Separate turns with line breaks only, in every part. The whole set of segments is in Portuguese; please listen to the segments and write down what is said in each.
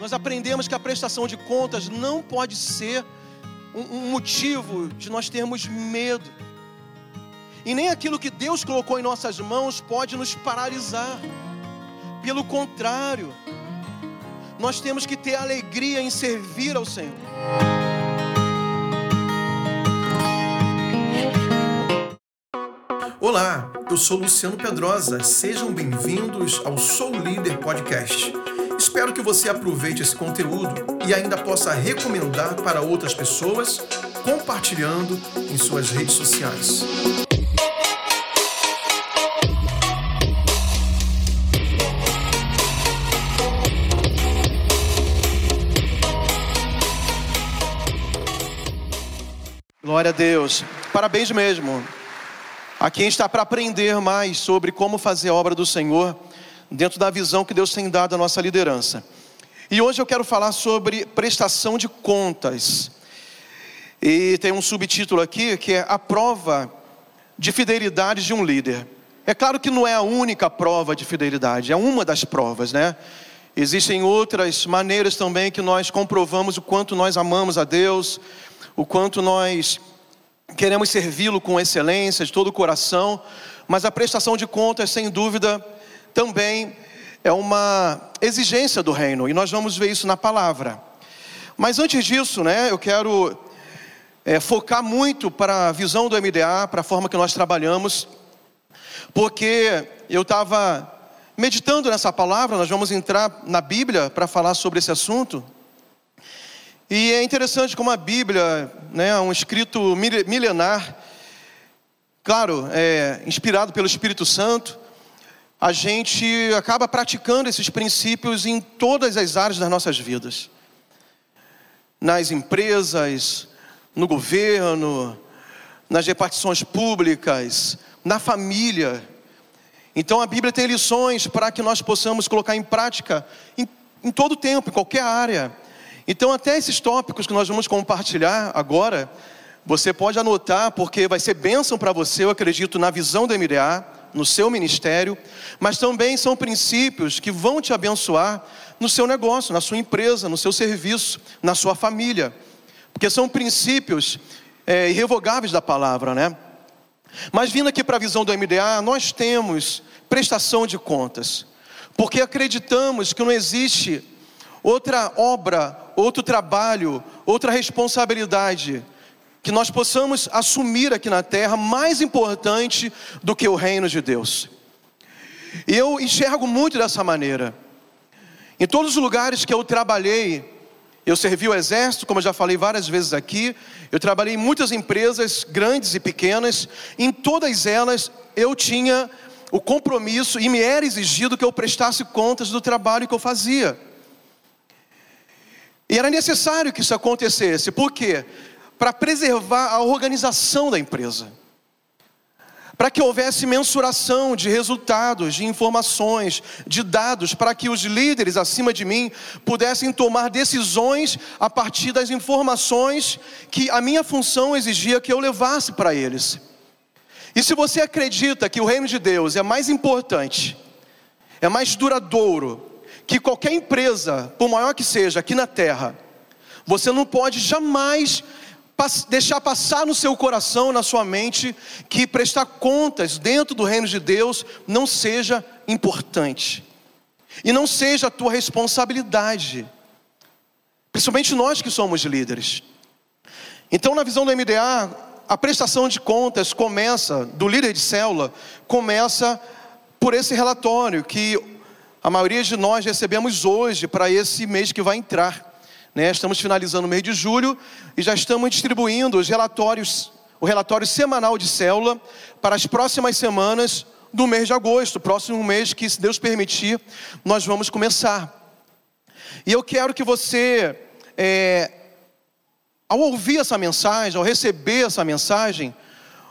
nós aprendemos que a prestação de contas não pode ser um, motivo de nós termos medo. E nem aquilo que Deus colocou em nossas mãos pode nos paralisar. Pelo contrário, nós temos que ter alegria em servir ao Senhor.
Olá, eu sou Luciano Pedrosa. Sejam bem-vindos ao Sou Líder Podcast. Espero que você aproveite esse conteúdo e ainda possa recomendar para outras pessoas, compartilhando em suas redes sociais.
Glória a Deus. Parabéns mesmo. A gente está para aprender mais sobre como fazer a obra do Senhor dentro da visão que Deus tem dado à nossa liderança. E hoje eu quero falar sobre prestação de contas. E tem um subtítulo aqui que é a prova de fidelidade de um líder. É claro que não é a única prova de fidelidade, é uma das provas, né? Existem outras maneiras também que nós comprovamos o quanto nós amamos a Deus, o quanto nós queremos servi-lo com excelência, de todo o coração, mas a prestação de contas, sem dúvida, também é uma exigência do reino, e nós vamos ver isso na palavra. Mas antes disso, né, eu quero é, focar muito para a visão do MDA, para a forma que nós trabalhamos, porque eu estava meditando nessa palavra, nós vamos entrar na Bíblia para falar sobre esse assunto. E é interessante como a Bíblia, né, é um escrito milenar, claro, é, inspirado pelo Espírito Santo, a gente acaba praticando esses princípios em todas as áreas das nossas vidas. Nas empresas, no governo, nas repartições públicas, na família. Então a Bíblia tem lições para que nós possamos colocar em prática em, em todo tempo, em qualquer área. Então, até esses tópicos que nós vamos compartilhar agora, você pode anotar, porque vai ser bênção para você, eu acredito, na visão do MDA, no seu ministério, mas também são princípios que vão te abençoar no seu negócio, na sua empresa, no seu serviço, na sua família, porque são princípios é, irrevogáveis da palavra, né? Mas vindo aqui para a visão do MDA, nós temos prestação de contas, porque acreditamos que não existe outra obra, outro trabalho, outra responsabilidade que nós possamos assumir aqui na terra mais importante do que o reino de Deus. E eu enxergo muito dessa maneira. Em todos os lugares que eu trabalhei, eu servi o exército, como eu já falei várias vezes aqui. Eu trabalhei em muitas empresas, grandes e pequenas. Em todas elas, eu tinha o compromisso e me era exigido que eu prestasse contas do trabalho que eu fazia. E era necessário que isso acontecesse, por quê? Para preservar a organização da empresa, para que houvesse mensuração de resultados, de informações, de dados, para que os líderes acima de mim pudessem tomar decisões a partir das informações que a minha função exigia que eu levasse para eles. E se você acredita que o reino de Deus é mais importante, é mais duradouro, que qualquer empresa, por maior que seja, aqui na terra, você não pode jamais deixar passar no seu coração, na sua mente, que prestar contas dentro do reino de Deus não seja importante e não seja a tua responsabilidade, principalmente nós que somos líderes. Então, na visão do MDA, a prestação de contas começa, do líder de célula, começa por esse relatório que a maioria de nós recebemos hoje para esse mês que vai entrar. Né? Estamos finalizando o mês de julho e já estamos distribuindo os relatórios, o relatório semanal de célula para as próximas semanas do mês de agosto, próximo mês que, se Deus permitir, nós vamos começar. E eu quero que você, é, ao ouvir essa mensagem, ao receber essa mensagem,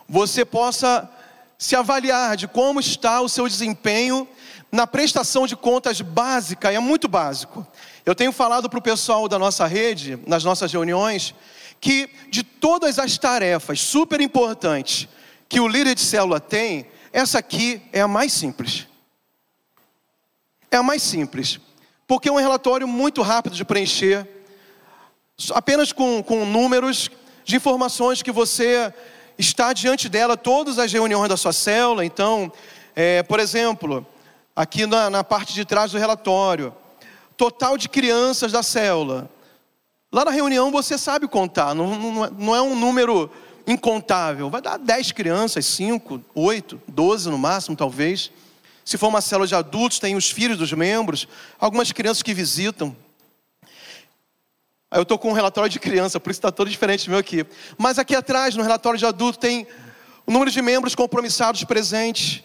você possa se avaliar de como está o seu desempenho na prestação de contas básica, é muito básico. Eu tenho falado para o pessoal da nossa rede, nas nossas reuniões, que de todas as tarefas super importantes que o líder de célula tem, essa aqui é a mais simples. É a mais simples. porque é um relatório muito rápido de preencher, apenas com, com números de informações que você está diante dela todas as reuniões da sua célula. Então, é, por exemplo, aqui na, na parte de trás do relatório, total de crianças da célula. Lá na reunião você sabe contar, não, não, não é um número incontável. Vai dar 10 crianças, 5, 8, 12 no máximo, talvez. Se for uma célula de adultos, tem os filhos dos membros, algumas crianças que visitam. Eu estou com um relatório de criança, por isso está todo diferente do meu aqui. Mas aqui atrás, no relatório de adulto, tem o número de membros compromissados presentes,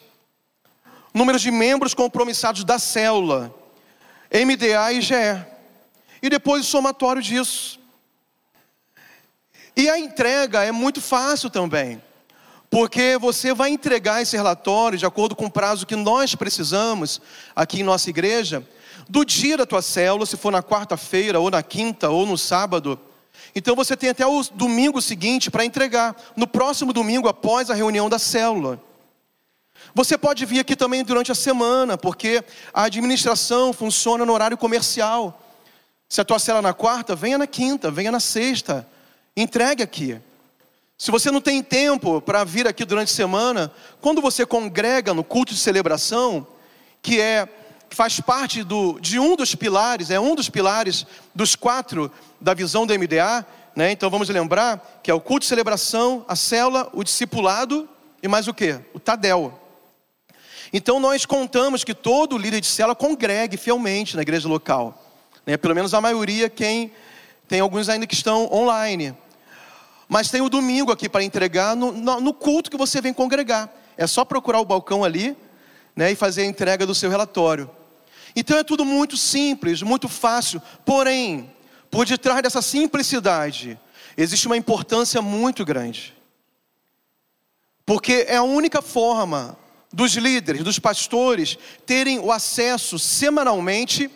número de membros compromissados da célula, MDA e GE. E depois o somatório disso. E a entrega é muito fácil também. Porque você vai entregar esse relatório de acordo com o prazo que nós precisamos aqui em nossa igreja, do dia da tua célula, se for na quarta-feira, ou na quinta, ou no sábado. Então você tem até o domingo seguinte para entregar, no próximo domingo após a reunião da célula. Você pode vir aqui também durante a semana, porque a administração funciona no horário comercial. Se a tua célula é na quarta, venha na quinta, venha na sexta, entregue aqui. Se você não tem tempo para vir aqui durante a semana, quando você congrega no culto de celebração, que é faz parte do, de um dos pilares, é um dos pilares dos quatro da visão do MDA, né? Então vamos lembrar que é o culto de celebração, a célula, o discipulado e mais o que? O Tadel. Então nós contamos que todo líder de célula congregue fielmente na igreja local, né? Pelo menos a maioria quem tem alguns ainda que estão online. Mas tem o domingo aqui para entregar no, no, culto que você vem congregar. É só procurar o balcão ali né, e fazer a entrega do seu relatório. Então é tudo muito simples, muito fácil. Porém, por detrás dessa simplicidade, existe uma importância muito grande. Porque é a única forma dos líderes, dos pastores, terem o acesso semanalmente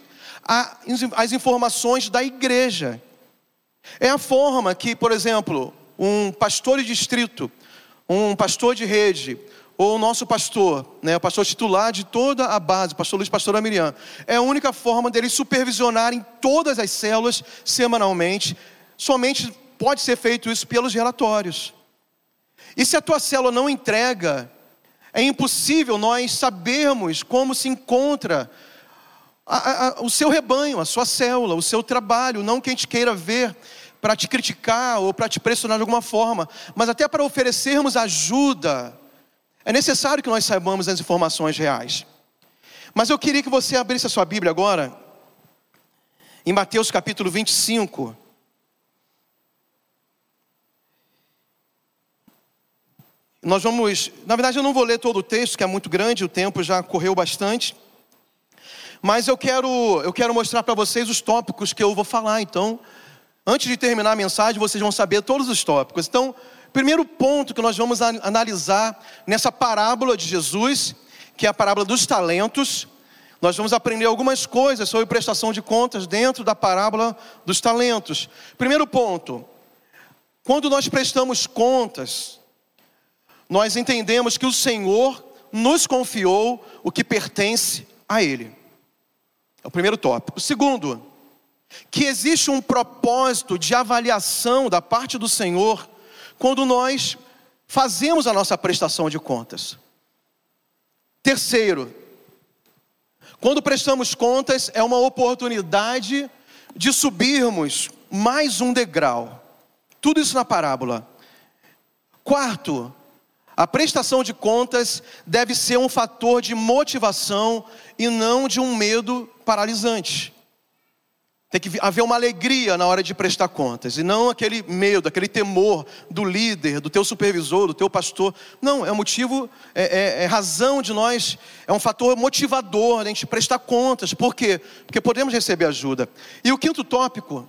às informações da igreja. É a forma que, por exemplo, um pastor de distrito, um pastor de rede, ou o nosso pastor, né, o pastor titular de toda a base, pastor Luiz, pastor Miriam, é a única forma deles supervisionarem todas as células semanalmente. Somente pode ser feito isso pelos relatórios. E se a tua célula não entrega, é impossível nós sabermos como se encontra a, a, o seu rebanho, a sua célula, o seu trabalho, não que a gente queira ver para te criticar ou para te pressionar de alguma forma, mas até para oferecermos ajuda. É necessário que nós saibamos as informações reais. Mas eu queria que você abrisse a sua Bíblia agora, em Mateus capítulo 25. Nós vamos, na verdade eu não vou ler todo o texto, que é muito grande, o tempo já correu bastante. Mas eu quero, eu quero mostrar para vocês os tópicos que eu vou falar, então Antes de terminar a mensagem, vocês vão saber todos os tópicos. Então, primeiro ponto que nós vamos analisar nessa parábola de Jesus, que é a parábola dos talentos, nós vamos aprender algumas coisas sobre prestação de contas dentro da parábola dos talentos. Primeiro ponto: quando nós prestamos contas, nós entendemos que o Senhor nos confiou o que pertence a Ele. É o primeiro tópico. O segundo, que existe um propósito de avaliação da parte do Senhor quando nós fazemos a nossa prestação de contas. Terceiro, quando prestamos contas, é uma oportunidade de subirmos mais um degrau. Tudo isso na parábola. Quarto, a prestação de contas deve ser um fator de motivação e não de um medo paralisante. Tem que haver uma alegria na hora de prestar contas, e não aquele medo, aquele temor do líder, do teu supervisor, do teu pastor. Não, é motivo, é, é, é razão de nós, é um fator motivador a gente prestar contas. Por quê? Porque podemos receber ajuda. E o quinto tópico,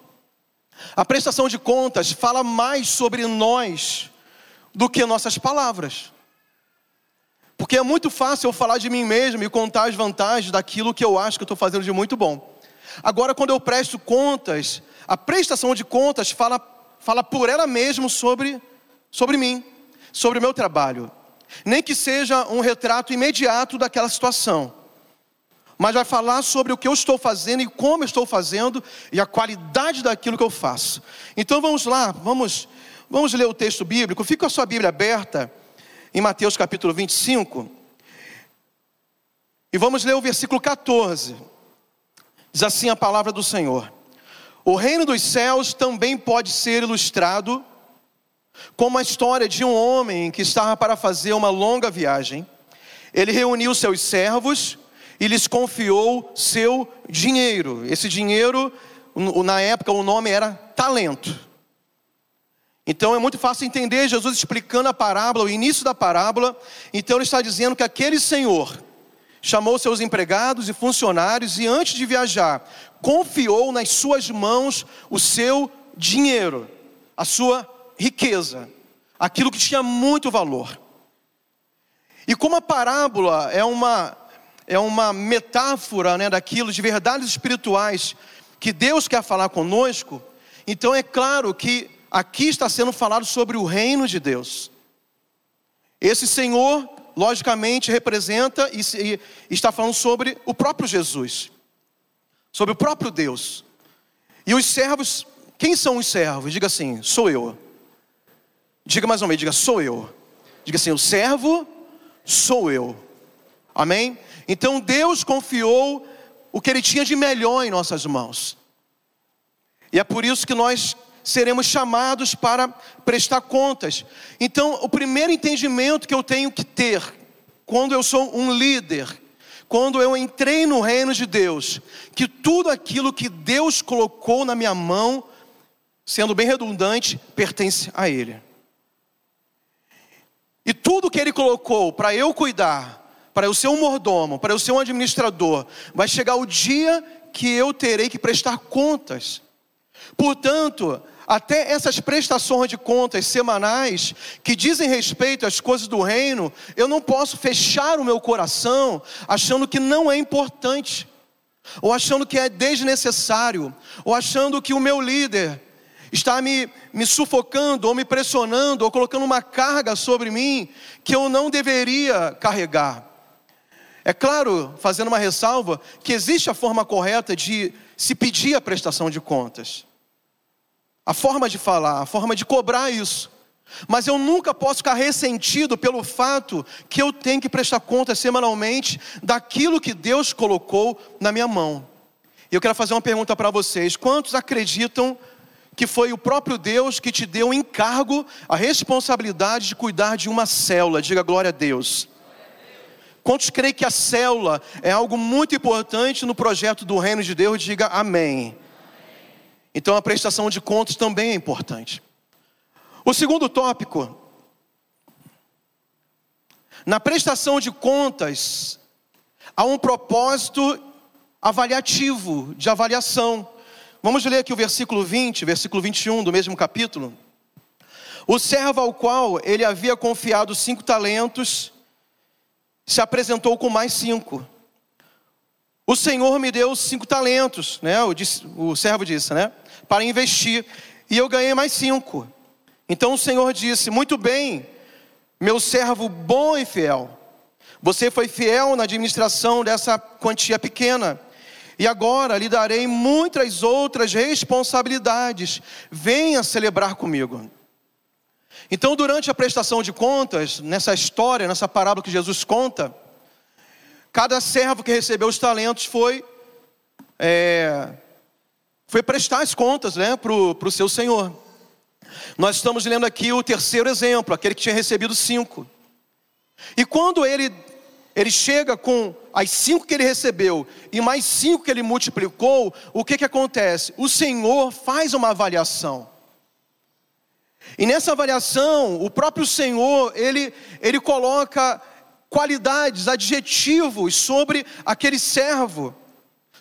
a prestação de contas fala mais sobre nós do que nossas palavras. Porque é muito fácil eu falar de mim mesmo e contar as vantagens daquilo que eu acho que eu estou fazendo de muito bom. Agora, quando eu presto contas, a prestação de contas fala, fala por ela mesma sobre, sobre mim, sobre o meu trabalho. Nem que seja um retrato imediato daquela situação. mas vai falar sobre o que eu estou fazendo e como eu estou fazendo e a qualidade daquilo que eu faço. Então vamos lá, vamos, vamos ler o texto bíblico. Fica a sua Bíblia aberta em Mateus capítulo 25. E vamos ler o versículo 14. Diz assim a palavra do Senhor: O reino dos céus também pode ser ilustrado como a história de um homem que estava para fazer uma longa viagem. Ele reuniu seus servos e lhes confiou seu dinheiro. Esse dinheiro, na época, o nome era talento. Então é muito fácil entender Jesus explicando a parábola, o início da parábola. Então ele está dizendo que aquele senhor chamou seus empregados e funcionários e antes de viajar, confiou nas suas mãos o seu dinheiro, a sua riqueza, aquilo que tinha muito valor. E como a parábola é uma é uma metáfora né, daquilo de verdades espirituais que Deus quer falar conosco, então é claro que aqui está sendo falado sobre o reino de Deus. Esse Senhor, logicamente, representa e, está falando sobre o próprio Jesus, sobre o próprio Deus. E os servos, quem são os servos? Diga assim, sou eu. Diga mais uma vez, diga, sou eu. Diga assim, o servo sou eu. Amém? Então Deus confiou o que Ele tinha de melhor em nossas mãos. E é por isso que nós seremos chamados para prestar contas. Então, o primeiro entendimento que eu tenho que ter, quando eu sou um líder, quando eu entrei no reino de Deus, que tudo aquilo que Deus colocou na minha mão, sendo bem redundante, pertence a Ele. E tudo que Ele colocou para eu cuidar, para eu ser um mordomo, para eu ser um administrador, vai chegar o dia que eu terei que prestar contas. Portanto, até essas prestações de contas semanais que dizem respeito às coisas do reino, eu não posso fechar o meu coração achando que não é importante, ou achando que é desnecessário, ou achando que o meu líder está me, me sufocando, ou me pressionando, ou colocando uma carga sobre mim que eu não deveria carregar. É claro, fazendo uma ressalva, que existe a forma correta de se pedir a prestação de contas. A forma de falar, a forma de cobrar isso. Mas eu nunca posso ficar ressentido pelo fato que eu tenho que prestar contas semanalmente daquilo que Deus colocou na minha mão. E eu quero fazer uma pergunta para vocês: quantos acreditam que foi o próprio Deus que te deu o encargo, a responsabilidade de cuidar de uma célula? Diga glória a Deus. Quantos creem que a célula é algo muito importante no projeto do reino de Deus? Diga amém. Então a prestação de contas também é importante. O segundo tópico, na prestação de contas, há um propósito avaliativo, de avaliação. Vamos ler aqui o versículo 20, versículo 21 do mesmo capítulo. O servo ao qual ele havia confiado cinco talentos, se apresentou com mais cinco. O Senhor me deu cinco talentos, né? O, o servo disse, né? Para investir. E eu ganhei mais cinco. Então o Senhor disse: Muito bem, meu servo bom e fiel. Você foi fiel na administração dessa quantia pequena. E agora lhe darei muitas outras responsabilidades. Venha celebrar comigo. Então, durante a prestação de contas, nessa história, nessa parábola que Jesus conta, cada servo que recebeu os talentos foi é, foi prestar as contas né, para o seu senhor. Nós estamos lendo aqui o terceiro exemplo, aquele que tinha recebido cinco. E quando ele, ele chega com as cinco que ele recebeu e mais cinco que ele multiplicou, o que, que acontece? O Senhor faz uma avaliação. E nessa avaliação, o próprio Senhor, ele, ele coloca qualidades, adjetivos sobre aquele servo,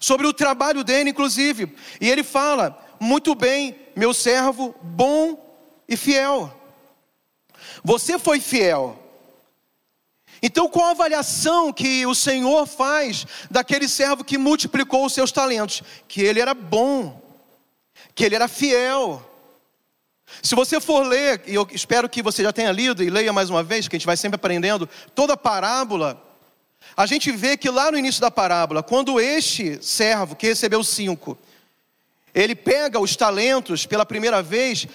sobre o trabalho dele, inclusive. E ele fala: muito bem, meu servo, bom e fiel. Você foi fiel. Então, qual a avaliação que o Senhor faz daquele servo que multiplicou os seus talentos? Que ele era bom, que ele era fiel. Se você for ler, e eu espero que você já tenha lido e leia mais uma vez, que a gente vai sempre aprendendo, toda a parábola, a gente vê que lá no início da parábola, quando este servo que recebeu cinco, ele pega os talentos pela primeira vez,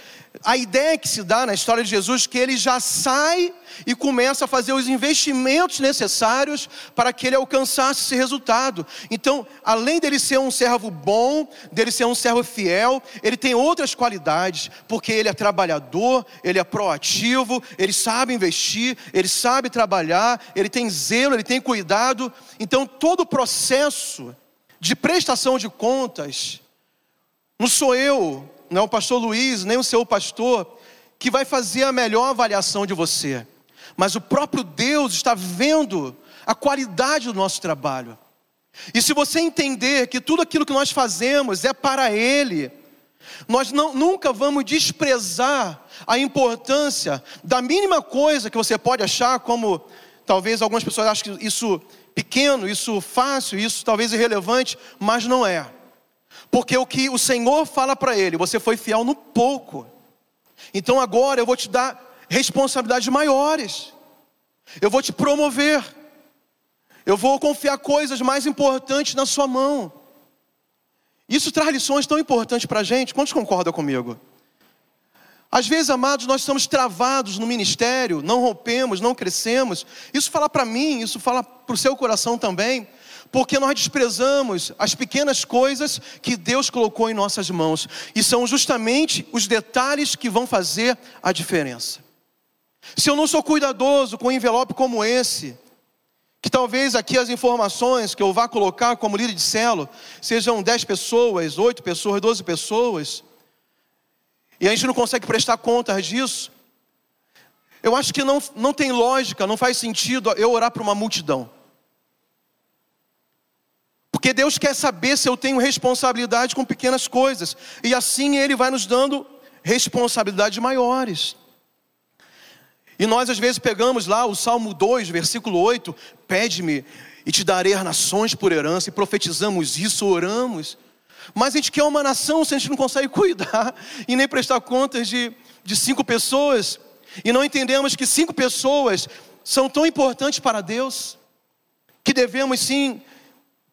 a ideia que se dá na história de Jesus é que ele já sai e começa a fazer os investimentos necessários para que ele alcançasse esse resultado. Então, além dele ser um servo bom, dele ser um servo fiel, ele tem outras qualidades, porque ele é trabalhador, ele é proativo, ele sabe investir, ele sabe trabalhar, ele tem zelo, ele tem cuidado. Então, todo o processo de prestação de contas, não sou eu, não é o pastor Luiz, nem o seu pastor, que vai fazer a melhor avaliação de você, mas o próprio Deus está vendo a qualidade do nosso trabalho. E se você entender que tudo aquilo que nós fazemos é para Ele, nós não, nunca vamos desprezar a importância da mínima coisa que você pode achar, como talvez algumas pessoas achem isso pequeno, isso fácil, isso talvez irrelevante, mas não é. Porque o que o Senhor fala para ele, você foi fiel no pouco. Então agora eu vou te dar responsabilidades maiores. Eu vou te promover. Eu vou confiar coisas mais importantes na sua mão. Isso traz lições tão importantes para a gente. Quantos concordam comigo? Às vezes, amados, nós estamos travados no ministério, não rompemos, não crescemos. Isso fala para mim, isso fala para o seu coração também porque nós desprezamos as pequenas coisas que Deus colocou em nossas mãos, e são justamente os detalhes que vão fazer a diferença. Se eu não sou cuidadoso com um envelope como esse, que talvez aqui as informações que eu vá colocar como líder de celo sejam 10 pessoas, 8 pessoas, 12 pessoas, e a gente não consegue prestar contas disso, eu acho que não, não tem lógica, não faz sentido eu orar para uma multidão. Porque Deus quer saber se eu tenho responsabilidade com pequenas coisas. E assim Ele vai nos dando responsabilidades maiores. E nós às vezes pegamos lá o Salmo 2, versículo 8: Pede-me e te darei as nações por herança, e profetizamos isso, oramos. Mas a gente quer uma nação se a gente não consegue cuidar e nem prestar contas de, de cinco pessoas, e não entendemos que cinco pessoas são tão importantes para Deus, que devemos sim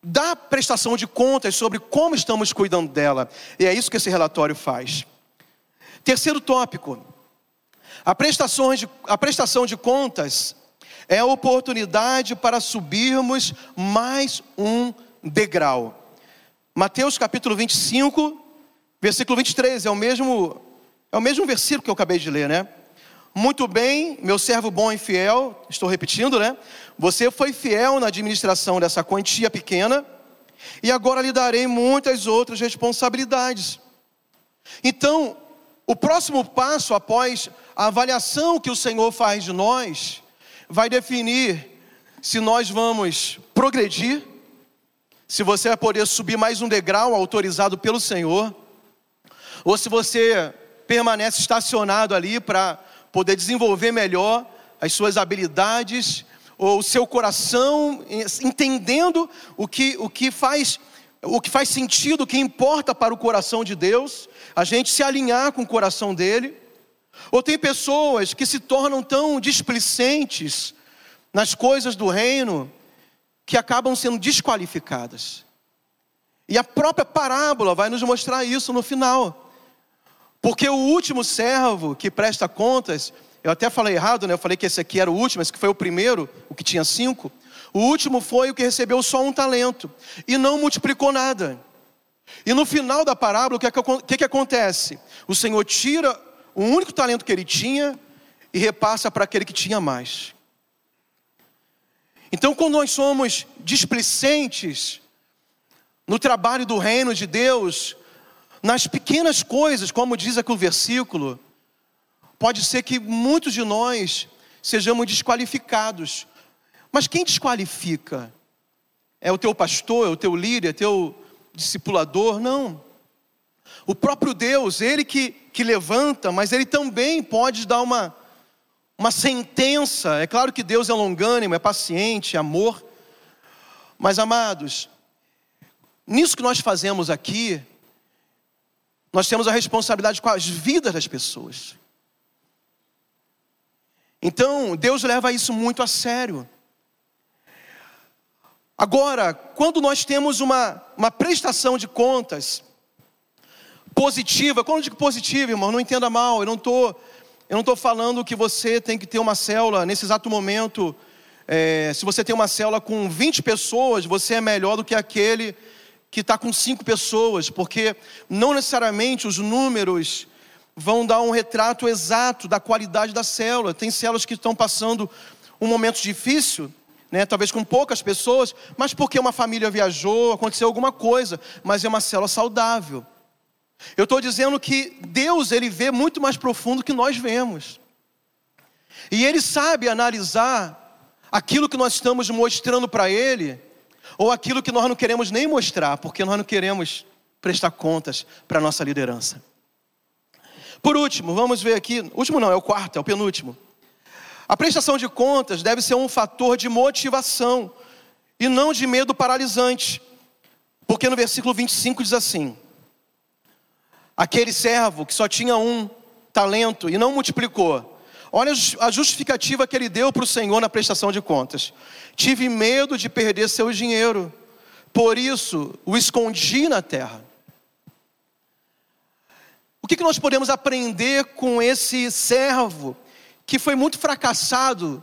da prestação de contas sobre como estamos cuidando dela. E é isso que esse relatório faz. Terceiro tópico: a prestação de, a prestação de contas é a oportunidade para subirmos mais um degrau. Mateus capítulo 25, versículo 23, é o mesmo, é o mesmo versículo que eu acabei de ler, né? Muito bem, meu servo bom e fiel, estou repetindo, né? Você foi fiel na administração dessa quantia pequena, e agora lhe darei muitas outras responsabilidades. Então, o próximo passo após a avaliação que o Senhor faz de nós, vai definir se nós vamos progredir, se você vai poder subir mais um degrau autorizado pelo Senhor, ou se você permanece estacionado ali para poder desenvolver melhor as suas habilidades, ou o seu coração, entendendo o que, o que faz o que faz sentido, o que importa para o coração de Deus, a gente se alinhar com o coração dele. Ou tem pessoas que se tornam tão displicentes nas coisas do reino que acabam sendo desqualificadas. E a própria parábola vai nos mostrar isso no final. Porque o último servo que presta contas, eu até falei errado, né? Eu falei que esse aqui era o último, esse que foi o primeiro, o que tinha cinco. O último foi o que recebeu só um talento e não multiplicou nada. E no final da parábola, o que, é que, que, que acontece? O Senhor tira o único talento que ele tinha e repassa para aquele que tinha mais. Então, quando nós somos displicentes no trabalho do reino de Deus, nas pequenas coisas, como diz aqui o versículo, pode ser que muitos de nós sejamos desqualificados. Mas quem desqualifica? É o teu pastor, é o teu líder, é o teu discipulador? Não. O próprio Deus, Ele que, que levanta, mas Ele também pode dar uma, uma sentença. É claro que Deus é longânimo, é paciente, é amor. Mas amados, nisso que nós fazemos aqui, nós temos a responsabilidade com as vidas das pessoas. Então, Deus leva isso muito a sério. Agora, quando nós temos uma, uma prestação de contas positiva, quando eu digo positiva, irmão, não entenda mal, eu não estou eu não estou falando que você tem que ter uma célula nesse exato momento. É, se você tem uma célula com 20 pessoas, você é melhor do que aquele que está com 5 pessoas, porque não necessariamente os números vão dar um retrato exato da qualidade da célula. Tem células que estão passando um momento difícil, né, talvez com poucas pessoas, mas porque uma família viajou, aconteceu alguma coisa, mas é uma célula saudável. Eu estou dizendo que Deus ele vê muito mais profundo que nós vemos. E Ele sabe analisar aquilo que nós estamos mostrando para Ele, ou aquilo que nós não queremos nem mostrar, porque nós não queremos prestar contas para a nossa liderança. Por último, vamos ver aqui, último não, é o quarto, é o penúltimo. A prestação de contas deve ser um fator de motivação e não de medo paralisante. Porque no versículo 25 diz assim: Aquele servo que só tinha um talento e não multiplicou. Olha a justificativa que ele deu para o Senhor na prestação de contas. Tive medo de perder seu dinheiro, por isso o escondi na terra. O que, que nós podemos aprender com esse servo que foi muito fracassado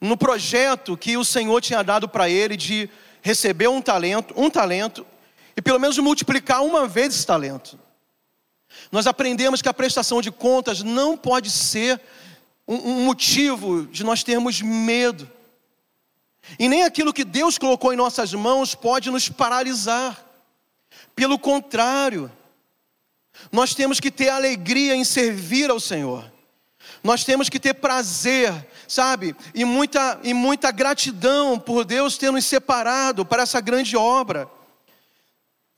no projeto que o Senhor tinha dado para ele de receber um talento, um talento e pelo menos multiplicar uma vez esse talento. Nós aprendemos que a prestação de contas não pode ser um, motivo de nós termos medo. E nem aquilo que Deus colocou em nossas mãos pode nos paralisar. Pelo contrário, nós temos que ter alegria em servir ao Senhor. Nós temos que ter prazer, sabe? E muita, e muita gratidão por Deus ter nos separado para essa grande obra.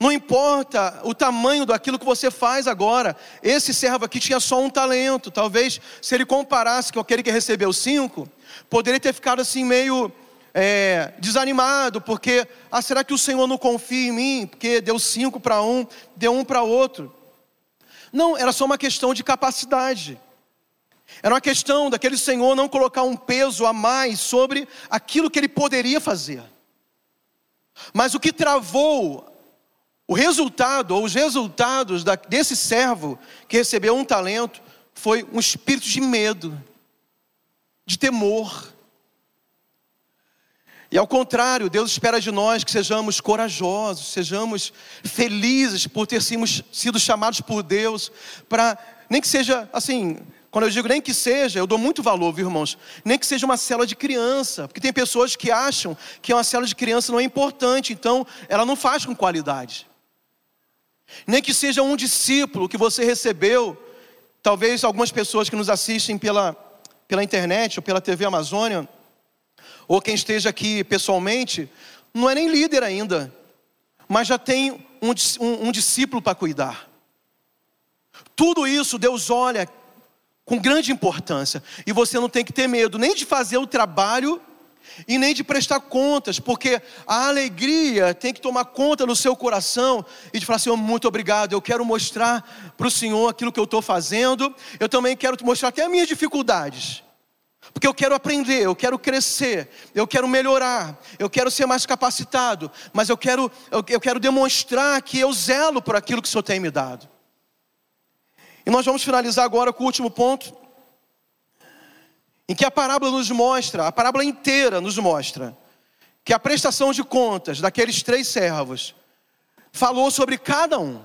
Não importa o tamanho daquilo que você faz agora. Esse servo aqui tinha só um talento. Talvez, se ele comparasse com aquele que recebeu cinco, poderia ter ficado assim meio é, desanimado, porque, ah, será que o Senhor não confia em mim? Porque deu cinco para um, deu um para outro. Não, era só uma questão de capacidade. Era uma questão daquele Senhor não colocar um peso a mais sobre aquilo que ele poderia fazer. Mas o que travou o resultado, ou os resultados desse servo que recebeu um talento, foi um espírito de medo, de temor. E ao contrário, Deus espera de nós que sejamos corajosos, sejamos felizes por ter sido chamados por Deus, para, nem que seja assim, quando eu digo nem que seja, eu dou muito valor, viu, irmãos? Nem que seja uma célula de criança, porque tem pessoas que acham que uma célula de criança não é importante, então ela não faz com qualidade. Nem que seja um discípulo que você recebeu, talvez algumas pessoas que nos assistem pela, pela internet ou pela TV Amazônia, ou quem esteja aqui pessoalmente, não é nem líder ainda, mas já tem um, um, um discípulo para cuidar. Tudo isso Deus olha com grande importância, e você não tem que ter medo nem de fazer o trabalho e nem de prestar contas, porque a alegria tem que tomar conta no seu coração e de falar: Senhor, muito obrigado. Eu quero mostrar para o Senhor aquilo que eu estou fazendo. Eu também quero mostrar até as minhas dificuldades, porque eu quero aprender, eu quero crescer, eu quero melhorar, eu quero ser mais capacitado, mas eu quero, eu, eu quero demonstrar que eu zelo por aquilo que o Senhor tem me dado. E nós vamos finalizar agora com o último ponto em que a parábola nos mostra, a parábola inteira nos mostra, que a prestação de contas daqueles três servos falou sobre cada um.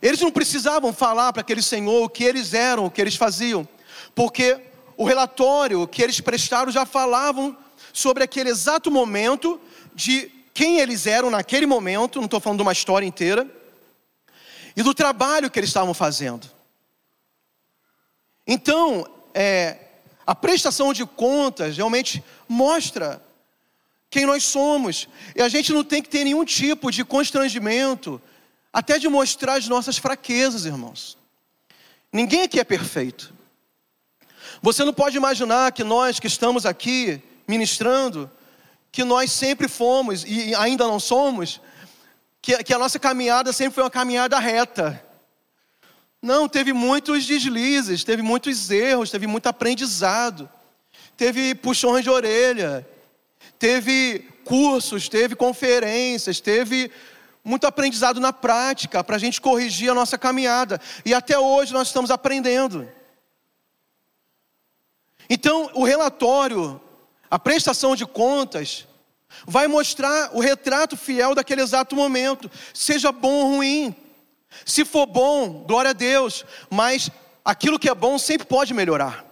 Eles não precisavam falar para aquele senhor o que eles eram, o que eles faziam, porque o relatório que eles prestaram já falavam sobre aquele exato momento de quem eles eram naquele momento, não estou falando de uma história inteira, e do trabalho que eles estavam fazendo. Então, é, a prestação de contas realmente mostra quem nós somos. E a gente não tem que ter nenhum tipo de constrangimento, até de mostrar as nossas fraquezas, irmãos. Ninguém aqui é perfeito. Você não pode imaginar que nós que estamos aqui ministrando, que nós sempre fomos e ainda não somos, que, que a nossa caminhada sempre foi uma caminhada reta. Não, teve muitos deslizes, teve muitos erros, teve muito aprendizado, teve puxões de orelha, teve cursos, teve conferências, teve muito aprendizado na prática para a gente corrigir a nossa caminhada. E até hoje nós estamos aprendendo. Então, o relatório, a prestação de contas, vai mostrar o retrato fiel daquele exato momento, seja bom ou ruim. Se for bom, glória a Deus, mas aquilo que é bom sempre pode melhorar.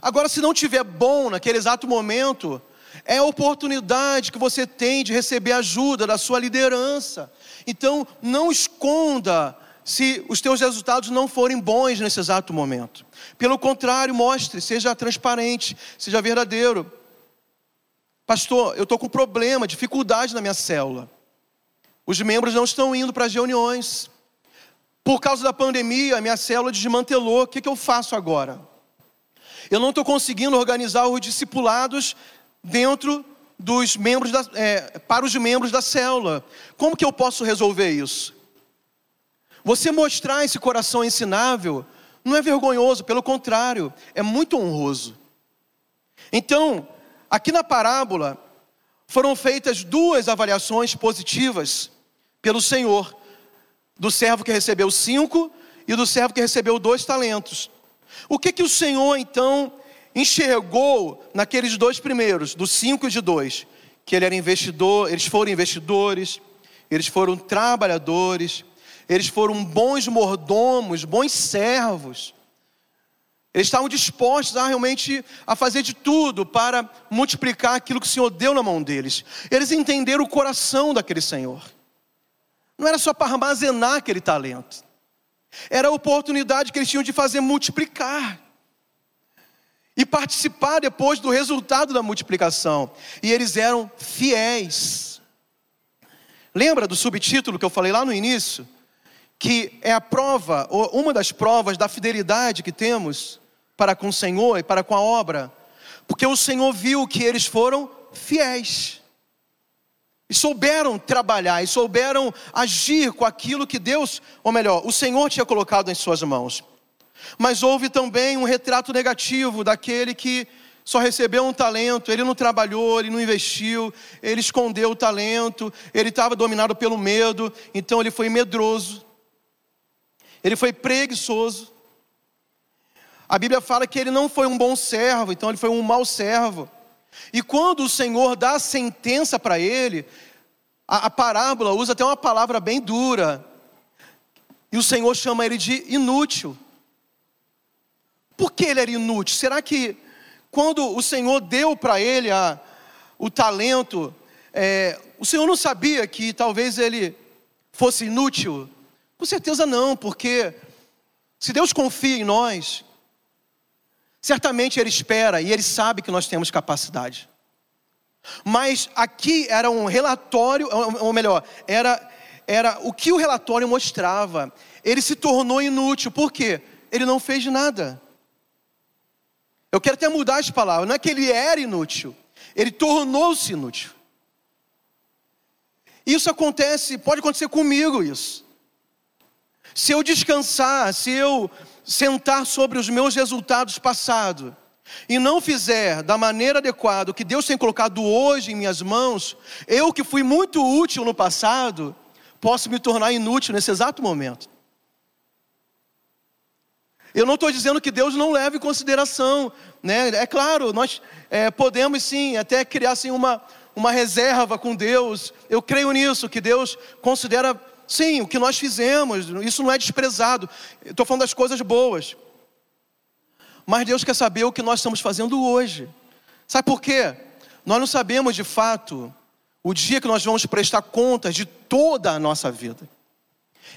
Agora, se não tiver bom naquele exato momento, é a oportunidade que você tem de receber ajuda da sua liderança. Então, não esconda se os teus resultados não forem bons nesse exato momento. Pelo contrário, mostre, seja transparente, seja verdadeiro. Pastor, eu estou com problema, dificuldade na minha célula. Os membros não estão indo para as reuniões. Por causa da pandemia, a minha célula desmantelou. O que, que eu faço agora? Eu não estou conseguindo organizar os discipulados dentro dos membros da, é, para os membros da célula. Como que eu posso resolver isso? Você mostrar esse coração ensinável não é vergonhoso, pelo contrário, é muito honroso. Então, aqui na parábola, foram feitas duas avaliações positivas pelo Senhor, do servo que recebeu cinco e do servo que recebeu dois talentos. O que que o Senhor então enxergou naqueles dois primeiros, dos cinco e de dois? Que ele era investidor, eles foram investidores, eles foram trabalhadores, eles foram bons mordomos, bons servos. Eles estavam dispostos a realmente a fazer de tudo para multiplicar aquilo que o Senhor deu na mão deles. Eles entenderam o coração daquele Senhor. Não era só para armazenar aquele talento. Era a oportunidade que eles tinham de fazer multiplicar. E participar depois do resultado da multiplicação. E eles eram fiéis. Lembra do subtítulo que eu falei lá no início? Que é a prova, ou uma das provas da fidelidade que temos para com o Senhor e para com a obra. Porque o Senhor viu que eles foram fiéis. E souberam trabalhar, e souberam agir com aquilo que Deus, ou melhor, o Senhor tinha colocado em suas mãos. Mas houve também um retrato negativo daquele que só recebeu um talento, ele não trabalhou, ele não investiu, ele escondeu o talento, ele estava dominado pelo medo, então ele foi medroso, ele foi preguiçoso. A Bíblia fala que ele não foi um bom servo, então ele foi um mau servo. E quando o Senhor dá a sentença para ele, a, a parábola usa até uma palavra bem dura. E o Senhor chama ele de inútil. Por que ele era inútil? Será que quando o Senhor deu para ele a, o talento, é, o Senhor não sabia que talvez ele fosse inútil? Com certeza não, porque se Deus confia em nós, Certamente ele espera e ele sabe que nós temos capacidade. Mas aqui era um relatório, ou melhor, era, era o que o relatório mostrava. Ele se tornou inútil, por quê? Ele não fez nada. Eu quero até mudar as palavras, não é que ele era inútil, ele tornou-se inútil. Isso acontece, pode acontecer comigo isso. Se eu descansar, se eu sentar sobre os meus resultados passados e não fizer da maneira adequada o que Deus tem colocado hoje em minhas mãos, eu que fui muito útil no passado, posso me tornar inútil nesse exato momento. Eu não estou dizendo que Deus não leve em consideração, né? É claro, nós é, podemos sim até criar assim, uma, uma reserva com Deus. Eu creio nisso, que Deus considera Sim, o que nós fizemos, isso não é desprezado. Estou falando das coisas boas. Mas Deus quer saber o que nós estamos fazendo hoje. Sabe por quê? Nós não sabemos de fato o dia que nós vamos prestar contas de toda a nossa vida.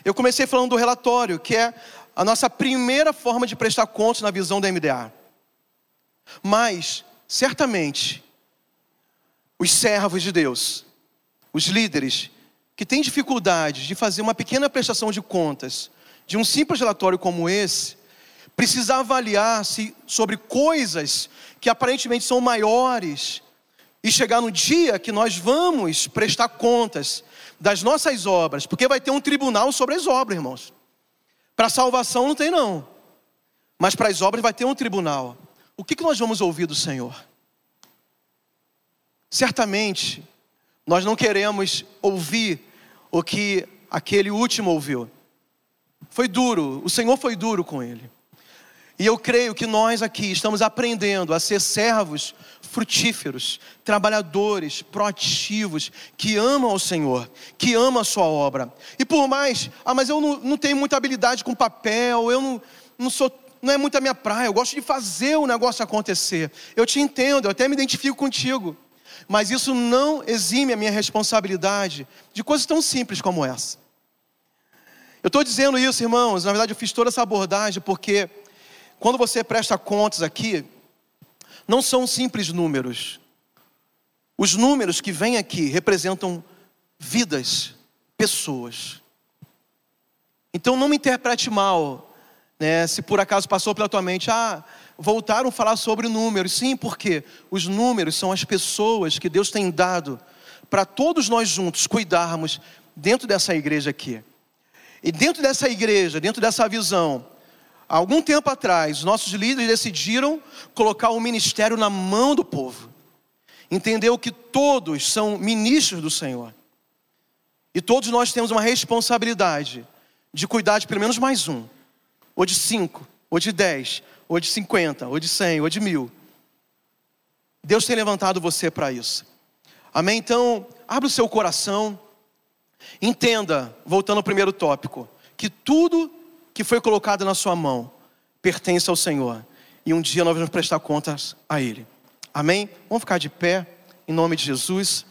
Eu comecei falando do relatório, que é a nossa primeira forma de prestar contas na visão da MDA. Mas, certamente, os servos de Deus, os líderes, que tem dificuldade de fazer uma pequena prestação de contas de um simples relatório como esse, precisa avaliar-se sobre coisas que aparentemente são maiores e chegar no dia que nós vamos prestar contas das nossas obras, porque vai ter um tribunal sobre as obras, irmãos. Para salvação não tem não, mas para as obras vai ter um tribunal. O que, que nós vamos ouvir do Senhor? certamente nós não queremos ouvir o que aquele último ouviu. Foi duro, o Senhor foi duro com ele. E eu creio que nós aqui estamos aprendendo a ser servos frutíferos, trabalhadores, proativos, que amam ao Senhor, que amam a sua obra. E por mais, ah, mas eu não, não tenho muita habilidade com papel, eu não, não sou, não é muito a minha praia, eu gosto de fazer o negócio acontecer. Eu te entendo, eu até me identifico contigo. Mas isso não exime a minha responsabilidade de coisas tão simples como essa. Eu estou dizendo isso, irmãos, na verdade eu fiz toda essa abordagem porque quando você presta contas aqui, não são simples números. Os números que vêm aqui representam vidas, pessoas. Então não me interprete mal, né? Se por acaso passou pela tua mente, ah, voltaram a falar sobre números. Sim, porque os números são as pessoas que Deus tem dado para todos nós juntos cuidarmos dentro dessa igreja aqui. E dentro dessa igreja, dentro dessa visão, Há algum tempo atrás, nossos líderes decidiram colocar o ministério na mão do povo. Entendeu que todos são ministros do Senhor. E todos nós temos uma responsabilidade de cuidar de pelo menos mais um, ou de cinco, ou de dez, ou de cinquenta, ou de cem, ou de mil. Deus tem levantado você para isso. Amém? Então, abre o seu coração, entenda, voltando ao primeiro tópico, que tudo que foi colocado na sua mão pertence ao Senhor. E um dia nós vamos prestar contas a Ele. Amém? Vamos ficar de pé, em nome de Jesus.